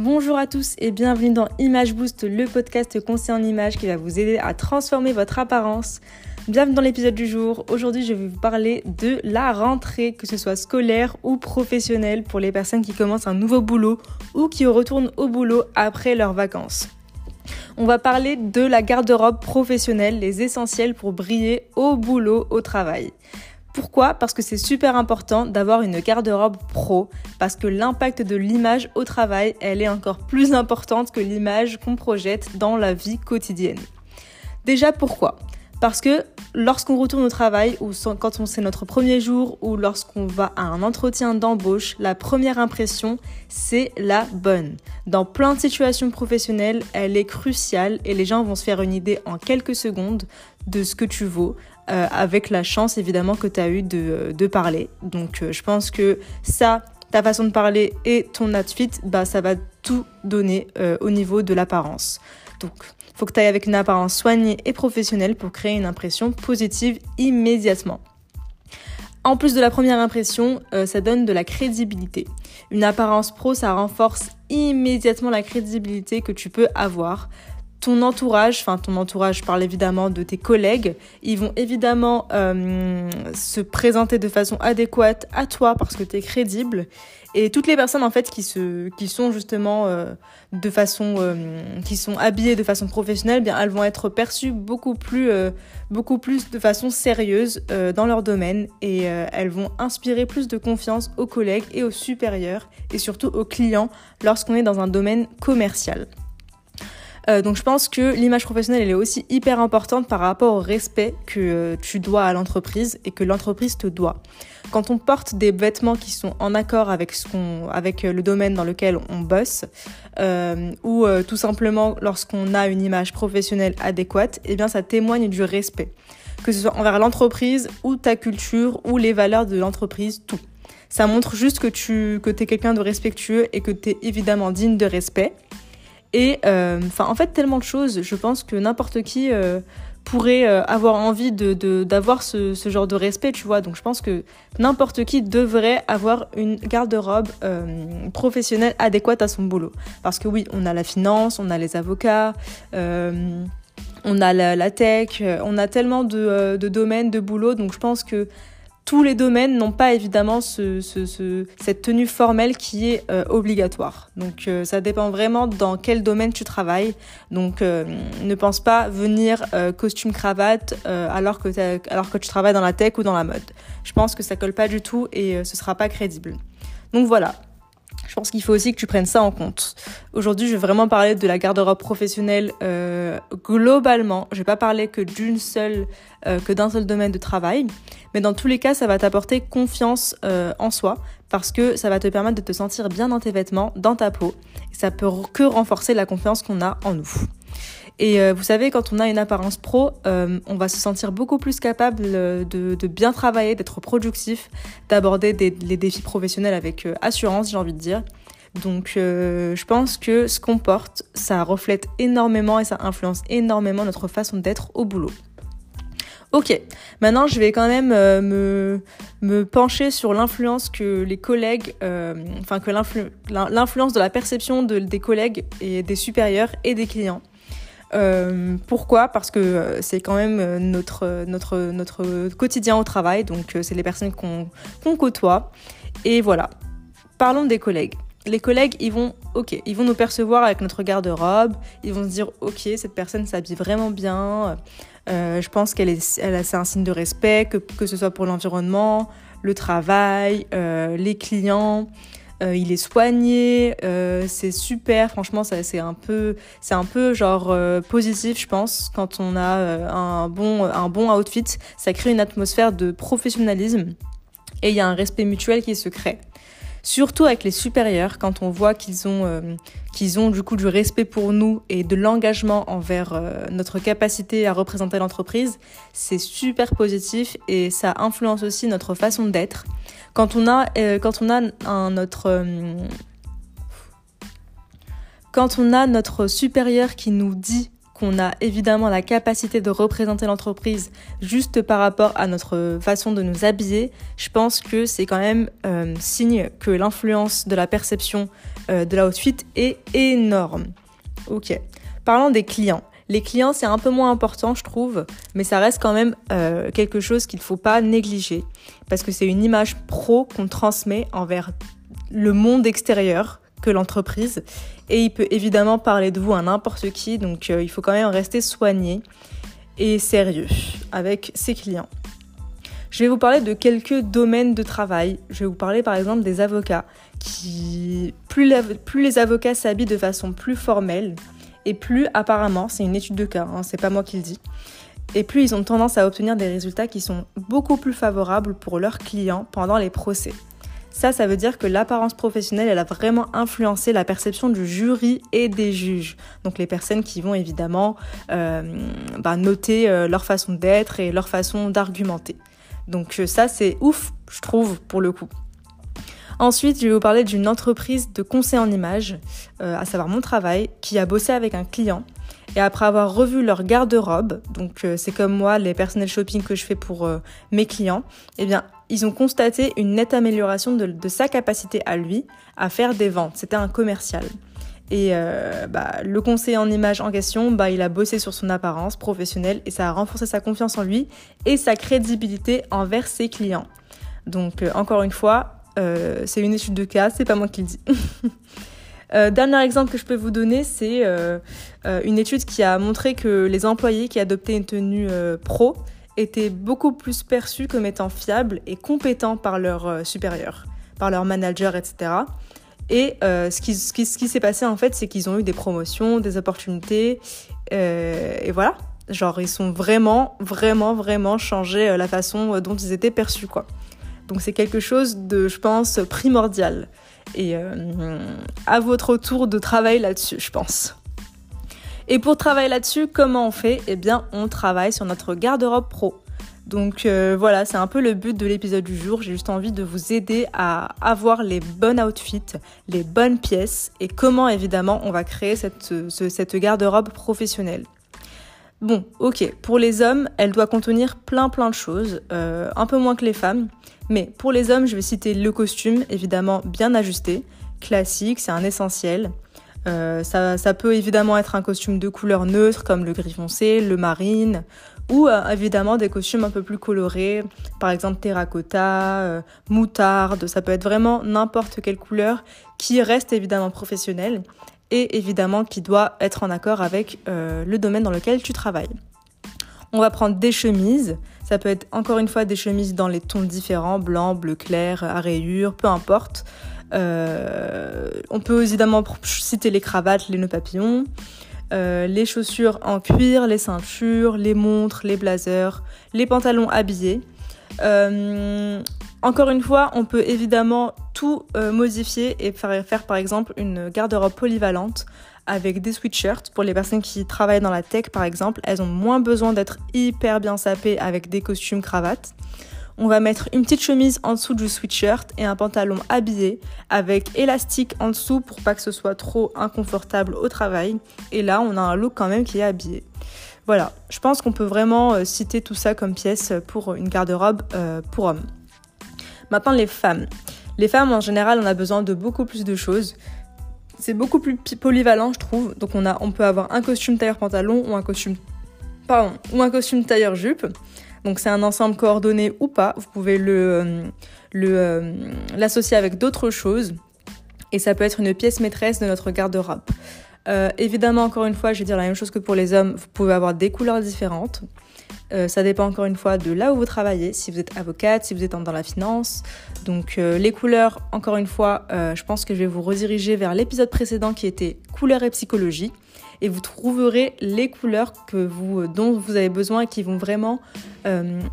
Bonjour à tous et bienvenue dans Image Boost, le podcast conseil en images qui va vous aider à transformer votre apparence. Bienvenue dans l'épisode du jour. Aujourd'hui, je vais vous parler de la rentrée, que ce soit scolaire ou professionnelle pour les personnes qui commencent un nouveau boulot ou qui retournent au boulot après leurs vacances. On va parler de la garde-robe professionnelle, les essentiels pour briller au boulot, au travail. Pourquoi? Parce que c'est super important d'avoir une garde-robe pro, parce que l'impact de l'image au travail, elle est encore plus importante que l'image qu'on projette dans la vie quotidienne. Déjà pourquoi? Parce que lorsqu'on retourne au travail, ou quand on c'est notre premier jour, ou lorsqu'on va à un entretien d'embauche, la première impression, c'est la bonne. Dans plein de situations professionnelles, elle est cruciale et les gens vont se faire une idée en quelques secondes de ce que tu vaux, euh, avec la chance évidemment que tu as eu de, de, parler. Donc euh, je pense que ça, ta façon de parler et ton outfit, bah, ça va tout donner euh, au niveau de l'apparence. Donc faut que tu ailles avec une apparence soignée et professionnelle pour créer une impression positive immédiatement. En plus de la première impression, ça donne de la crédibilité. Une apparence pro, ça renforce immédiatement la crédibilité que tu peux avoir ton entourage, enfin ton entourage, parle évidemment de tes collègues, ils vont évidemment euh, se présenter de façon adéquate à toi parce que tu es crédible. Et toutes les personnes en fait qui, se, qui sont justement euh, de façon, euh, qui sont habillées de façon professionnelle, bien elles vont être perçues beaucoup plus, beaucoup plus de façon sérieuse dans leur domaine et elles vont inspirer plus de confiance aux collègues et aux supérieurs et surtout aux clients lorsqu'on est dans un domaine commercial. Euh, donc je pense que l'image professionnelle, elle est aussi hyper importante par rapport au respect que euh, tu dois à l'entreprise et que l'entreprise te doit. Quand on porte des vêtements qui sont en accord avec, ce qu'on, avec euh, le domaine dans lequel on bosse, ou tout simplement lorsqu'on a une image professionnelle adéquate, eh bien ça témoigne du respect. Que ce soit envers l'entreprise ou ta culture ou les valeurs de l'entreprise, tout. Ça montre juste que tu que es quelqu'un de respectueux et que tu es évidemment digne de respect. Et euh, enfin, en fait, tellement de choses. Je pense que n'importe qui euh, pourrait euh, avoir envie de d'avoir ce, ce, genre de respect, tu vois. Donc, je pense que n'importe qui devrait avoir une garde-robe professionnelle adéquate à son boulot. Parce que oui, on a la finance, on a les avocats. on a la, la, tech, on a tellement de, de domaines de boulot, donc je pense que tous les domaines n'ont pas évidemment ce, ce, cette tenue formelle qui est euh, obligatoire. Donc euh, ça dépend vraiment dans quel domaine tu travailles. Donc euh, ne pense pas venir costume cravate alors que alors que tu travailles dans la tech ou dans la mode. Je pense que ça colle pas du tout et ce sera pas crédible. Donc voilà, je pense qu'il faut aussi que tu prennes ça en compte. Aujourd'hui, je vais vraiment parler de la garde-robe professionnelle euh, globalement. Je vais pas parler que d'une seule, euh, que d'un seul domaine de travail, mais dans tous les cas, ça va t'apporter confiance euh, en soi parce que ça va te permettre de te sentir bien dans tes vêtements, dans ta peau. Ça peut que renforcer la confiance qu'on a en nous. Et euh, vous savez, quand on a une apparence pro, euh, on va se sentir beaucoup plus capable de, de bien travailler, d'être productif, d'aborder les défis professionnels avec euh, assurance, j'ai envie de dire. Donc je pense que ce qu'on porte, ça reflète énormément et ça influence énormément notre façon d'être au boulot. Ok, maintenant je vais quand même me, me pencher sur l'influence que les collègues, enfin que l'influence de la perception de, des collègues et des supérieurs et des clients. Euh, pourquoi? Parce que euh, c'est quand même euh, notre, notre, notre quotidien au travail, donc c'est les personnes qu'on côtoie. Et voilà. Parlons des collègues. Les collègues, ils vont, ok, ils vont nous percevoir avec notre garde-robe. Ils vont se dire, ok, cette personne s'habille vraiment bien. je pense qu'elle est, elle, c'est un signe de respect, que, que ce soit pour l'environnement, le travail, les clients. Euh, il est soigné, euh, c'est super. Franchement, ça, c'est un peu, c'est un peu genre euh, positif, je pense, quand on a un bon, un bon outfit. Ça crée une atmosphère de professionnalisme et il y a un respect mutuel qui se crée. Surtout avec les supérieurs, quand on voit qu'ils ont, qu'ils ont du coup du respect pour nous et de l'engagement envers notre capacité à représenter l'entreprise, c'est super positif et ça influence aussi notre façon d'être. Quand on a, euh, quand on a un, notre, euh, quand on a notre supérieur qui nous dit qu'on a évidemment la capacité de représenter l'entreprise juste par rapport à notre façon de nous habiller, je pense que c'est quand même euh, signe que l'influence de la perception de l'outfit est énorme. Ok. Parlons des clients. Les clients, c'est un peu moins important, je trouve, mais ça reste quand même euh, quelque chose qu'il ne faut pas négliger, parce que c'est une image pro qu'on transmet envers le monde extérieur que l'entreprise, et il peut évidemment parler de vous à n'importe qui, donc euh, il faut quand même rester soigné et sérieux avec ses clients. Je vais vous parler de quelques domaines de travail. Je vais vous parler par exemple des avocats qui, plus, les avocats s'habillent de façon plus formelle, et plus apparemment, c'est une étude de cas, hein, c'est pas moi qui le dis, et plus ils ont tendance à obtenir des résultats qui sont beaucoup plus favorables pour leurs clients pendant les procès. Ça, ça veut dire que l'apparence professionnelle, elle a vraiment influencé la perception du jury et des juges. Donc les personnes qui vont évidemment euh, bah, noter euh, leur façon d'être et leur façon d'argumenter. Donc euh, ça, c'est ouf, je trouve, pour le coup. Ensuite, je vais vous parler d'une entreprise de conseil en images, à savoir mon travail, qui a bossé avec un client. Et après avoir revu leur garde-robe, donc c'est comme moi les personnels shopping que je fais pour mes clients, eh bien ils ont constaté une nette amélioration de, sa capacité à lui à faire des ventes. C'était un commercial. Et bah, le conseiller en images en question, bah, il a bossé sur son apparence professionnelle et ça a renforcé sa confiance en lui et sa crédibilité envers ses clients. Donc encore une fois, euh, c'est une étude de cas, c'est pas moi qui le dis. Euh, dernier exemple que je peux vous donner, c'est euh, une étude qui a montré que les employés qui adoptaient une tenue pro étaient beaucoup plus perçus comme étant fiables et compétents par leurs supérieurs, par leurs managers, etc. Et ce qui, ce qui, ce qui s'est passé en fait, c'est qu'ils ont eu des promotions, des opportunités, et voilà. Genre, ils sont vraiment, vraiment, vraiment changé la façon dont ils étaient perçus, quoi. Donc c'est quelque chose de, je pense, primordial. Et euh, à votre tour de travail là-dessus, je pense. Et pour travailler là-dessus, comment on fait? Eh bien, on travaille sur notre garde-robe pro. Donc euh, voilà, c'est un peu le but de l'épisode du jour. J'ai juste envie de vous aider à avoir les bonnes outfits, les bonnes pièces et comment évidemment on va créer cette, garde-robe professionnelle. Bon, ok, pour les hommes, elle doit contenir plein plein de choses, euh, un peu moins que les femmes. Mais pour les hommes, je vais citer le costume, évidemment bien ajusté, classique, c'est un essentiel. Euh, ça, peut évidemment être un costume de couleur neutre comme le gris foncé, le marine, ou euh, évidemment des costumes un peu plus colorés, par exemple terracotta, euh, moutarde, ça peut être vraiment n'importe quelle couleur qui reste évidemment professionnelle et évidemment qui doit être en accord avec le domaine dans lequel tu travailles. On va prendre des chemises. Ça peut être encore une fois des chemises dans les tons différents, blanc, bleu clair, à rayures, peu importe. Euh, on peut évidemment citer les cravates, les nœuds papillons, euh, les chaussures en cuir, les ceintures, les montres, les blazers, les pantalons habillés. Euh, encore une fois, on peut évidemment tout modifier et faire, faire par exemple une garde-robe polyvalente avec des sweatshirts. Pour les personnes qui travaillent dans la tech, par exemple, elles ont moins besoin d'être hyper bien sapées avec des costumes cravates. On va mettre une petite chemise en dessous du sweatshirt et un pantalon habillé avec élastique en dessous pour pas que ce soit trop inconfortable au travail. Et là, on a un look quand même qui est habillé. Voilà, je pense qu'on peut vraiment euh, citer tout ça comme pièce pour une garde-robe euh, pour hommes. Maintenant, les femmes. Les femmes, en général, on a besoin de beaucoup plus de choses. C'est beaucoup plus polyvalent, je trouve. Donc on, on peut avoir un costume tailleur pantalon ou un costume, pardon, ou un costume tailleur jupe. Donc c'est un ensemble coordonné ou pas. Vous pouvez le, euh, euh, l'associer avec d'autres choses. Et ça peut être une pièce maîtresse de notre garde-robe. Euh, évidemment, encore une fois, je vais dire la même chose que pour les hommes. Vous pouvez avoir des couleurs différentes. Ça dépend encore une fois de là où vous travaillez, si vous êtes avocate, si vous êtes dans la finance. Donc les couleurs, encore une fois, je pense que je vais vous rediriger vers l'épisode précédent qui était couleurs et psychologie. Et vous trouverez les couleurs que vous, dont vous avez besoin et qui vont vraiment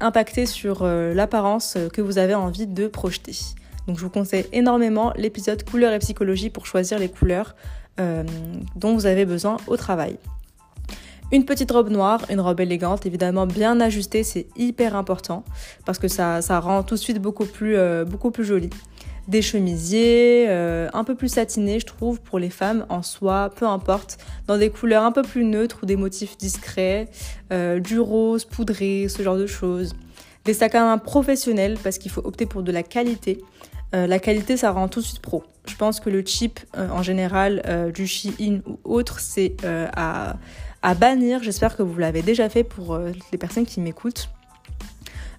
impacter sur l'apparence que vous avez envie de projeter. Donc je vous conseille énormément l'épisode couleurs et psychologie pour choisir les couleurs dont vous avez besoin au travail. Une petite robe noire, une robe élégante, évidemment bien ajustée, c'est hyper important parce que ça, ça rend tout de suite beaucoup plus, euh, beaucoup plus joli. Des chemisiers, euh, un peu plus satinés, je trouve, pour les femmes en soie, peu importe, dans des couleurs un peu plus neutres ou des motifs discrets, euh, du rose, poudré, ce genre de choses. Des sacs à main professionnels parce qu'il faut opter pour de la qualité. la qualité, ça rend tout de suite pro. Je pense que le cheap, en général, du Shein ou autre, c'est à, bannir. J'espère que vous l'avez déjà fait pour les personnes qui m'écoutent.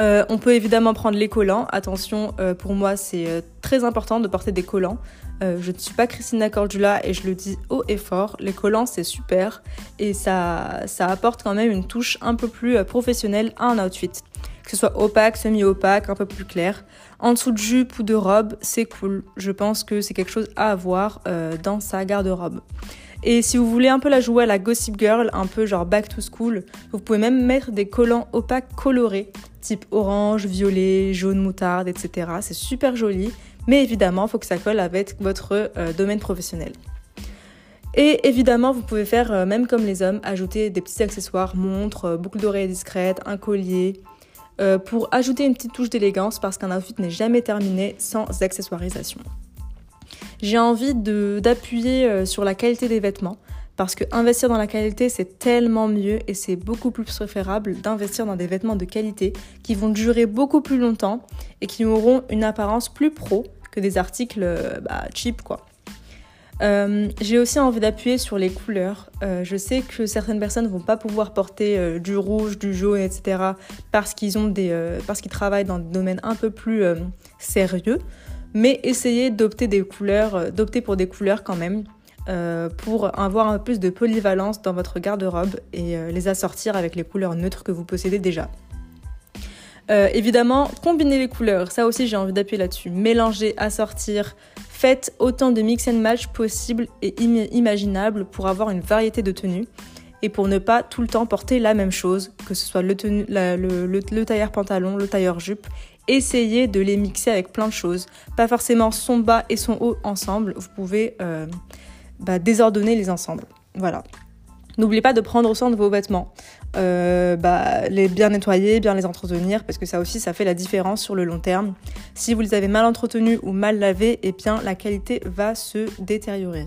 Euh, on peut évidemment prendre les collants. Attention, euh, pour moi, c'est euh, très important de porter des collants. je ne suis pas Christina Cordula et je le dis haut et fort. Les collants, c'est super et ça, ça apporte quand même une touche un peu plus professionnelle à un outfit. Que ce soit opaque, semi-opaque, un peu plus clair. En dessous de jupe ou de robe, c'est cool. Je pense que c'est quelque chose à avoir dans sa garde-robe. Et si vous voulez un peu la jouer à la Gossip Girl, un peu genre back to school, vous pouvez même mettre des collants opaques colorés, type orange, violet, jaune moutarde, etc. C'est super joli, mais évidemment, il faut que ça colle avec votre euh, domaine professionnel. Et évidemment, vous pouvez faire, euh, même comme les hommes, ajouter des petits accessoires, montres, euh, boucles d'oreilles discrètes, un collier, pour ajouter une petite touche d'élégance parce qu'un outfit n'est jamais terminé sans accessoirisation j'ai envie d'appuyer euh, sur la qualité des vêtements parce que investir dans la qualité c'est tellement mieux et c'est beaucoup plus préférable d'investir dans des vêtements de qualité qui vont durer beaucoup plus longtemps et qui auront une apparence plus pro que des articles euh, bah, cheap quoi. Euh, j'ai aussi envie d'appuyer sur les couleurs. je sais que certaines personnes ne vont pas pouvoir porter du rouge, du jaune, etc. parce qu'ils ont des, parce qu'ils travaillent dans des domaines un peu plus sérieux mais essayez d'opter des couleurs, euh, d'opter pour des couleurs quand même. Euh, pour avoir un peu plus de polyvalence dans votre garde-robe et euh, les assortir avec les couleurs neutres que vous possédez déjà. évidemment, combiner les couleurs, ça aussi j'ai envie d'appuyer là-dessus. Mélanger, assortir, faites autant de mix and match possible et imaginable pour avoir une variété de tenues et pour ne pas tout le temps porter la même chose, que ce soit le, le tailleur pantalon, le tailleur jupe essayez de les mixer avec plein de choses. Pas forcément son bas et son haut ensemble. Vous pouvez euh, bah, désordonner les ensembles. Voilà. N'oubliez pas de prendre soin de vos vêtements. Euh, bah, les bien nettoyer, bien les entretenir, parce que ça aussi, ça fait la différence sur le long terme. Si vous les avez mal entretenus ou mal lavés, eh bien, la qualité va se détériorer.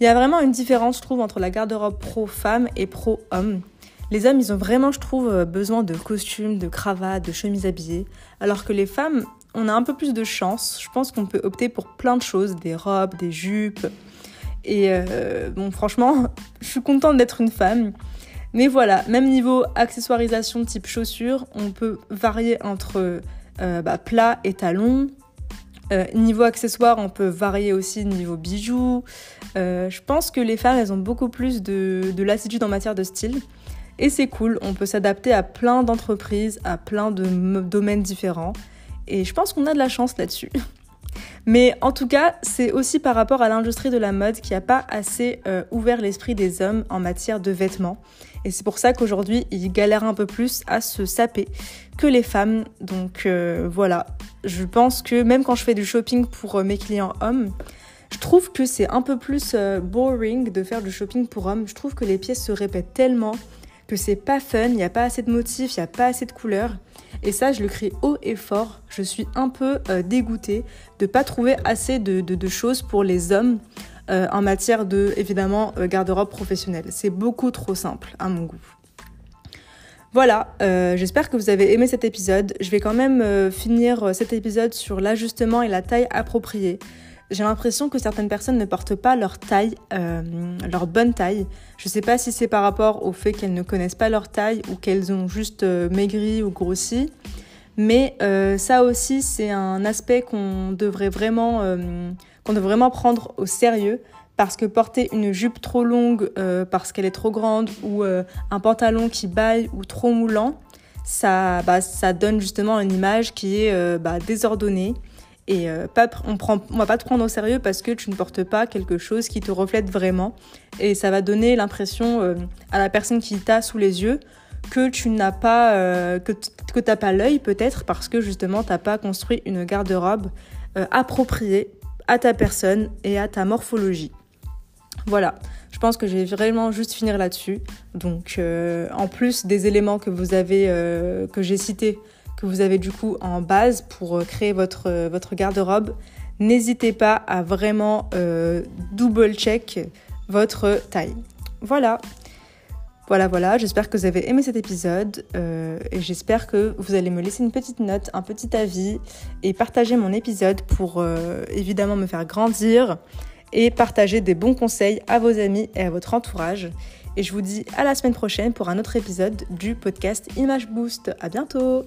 Il y a vraiment une différence, je trouve, entre la garde-robe pro-femme et pro-homme. Les hommes, ils ont vraiment, je trouve, euh, besoin de costumes, de cravates, de chemises habillées, alors que les femmes, on a un peu plus de chance. Je pense qu'on peut opter pour plein de choses, des robes, des jupes. Et euh, bon, franchement, je suis contente d'être une femme. Mais voilà, même niveau accessoirisation type chaussures, on peut varier entre euh, bah, plat et talons. Niveau accessoires, on peut varier aussi niveau bijoux. je pense que les femmes, elles ont beaucoup plus de, de lassitude en matière de style. Et c'est cool, on peut s'adapter à plein d'entreprises, à plein de domaines différents. Et je pense qu'on a de la chance là-dessus. Mais en tout cas, c'est aussi par rapport à l'industrie de la mode qui n'a pas assez euh, ouvert l'esprit des hommes en matière de vêtements. Et c'est pour ça qu'aujourd'hui, ils galèrent un peu plus à se saper que les femmes. Donc euh, voilà, je pense que même quand je fais du shopping pour euh, mes clients hommes, je trouve que c'est un peu plus boring de faire du shopping pour hommes. Je trouve que les pièces se répètent tellement que c'est pas fun, il n'y a pas assez de motifs, il n'y a pas assez de couleurs. Et ça, je le crie haut et fort. Je suis un peu euh, dégoûtée de pas trouver assez de, choses pour les hommes euh, en matière de, évidemment, euh, garde-robe professionnelle. C'est beaucoup trop simple à mon goût. Voilà, j'espère que vous avez aimé cet épisode. Je vais quand même finir cet épisode sur l'ajustement et la taille appropriée j'ai l'impression que certaines personnes ne portent pas leur taille, euh, leur bonne taille. Je ne sais pas si c'est par rapport au fait qu'elles ne connaissent pas leur taille ou qu'elles ont juste euh, maigri ou grossi. Mais euh, ça aussi, c'est un aspect qu'on devrait vraiment, qu'on devrait vraiment prendre au sérieux. Parce que porter une jupe trop longue parce qu'elle est trop grande ou un pantalon qui baille ou trop moulant, ça, bah, donne justement une image qui est bah, désordonnée et euh, on prend, va pas te prendre au sérieux parce que tu ne portes pas quelque chose qui te reflète vraiment. Et ça va donner l'impression euh, à la personne qui t'a sous les yeux que tu n'as pas, euh, que, que t'as pas l'œil peut-être parce que justement t'as pas construit une garde-robe appropriée à ta personne et à ta morphologie. Voilà, je pense que je vais vraiment juste finir là-dessus. Donc, en plus des éléments que vous avez, que j'ai cités que vous avez du coup en base pour euh, créer votre, euh, votre garde-robe, n'hésitez pas à vraiment euh, double check votre taille. Voilà. Voilà, voilà, j'espère que vous avez aimé cet épisode et j'espère que vous allez me laisser une petite note, un petit avis et partager mon épisode pour évidemment me faire grandir et partager des bons conseils à vos amis et à votre entourage. Et je vous dis à la semaine prochaine pour un autre épisode du podcast Image Boost. À bientôt!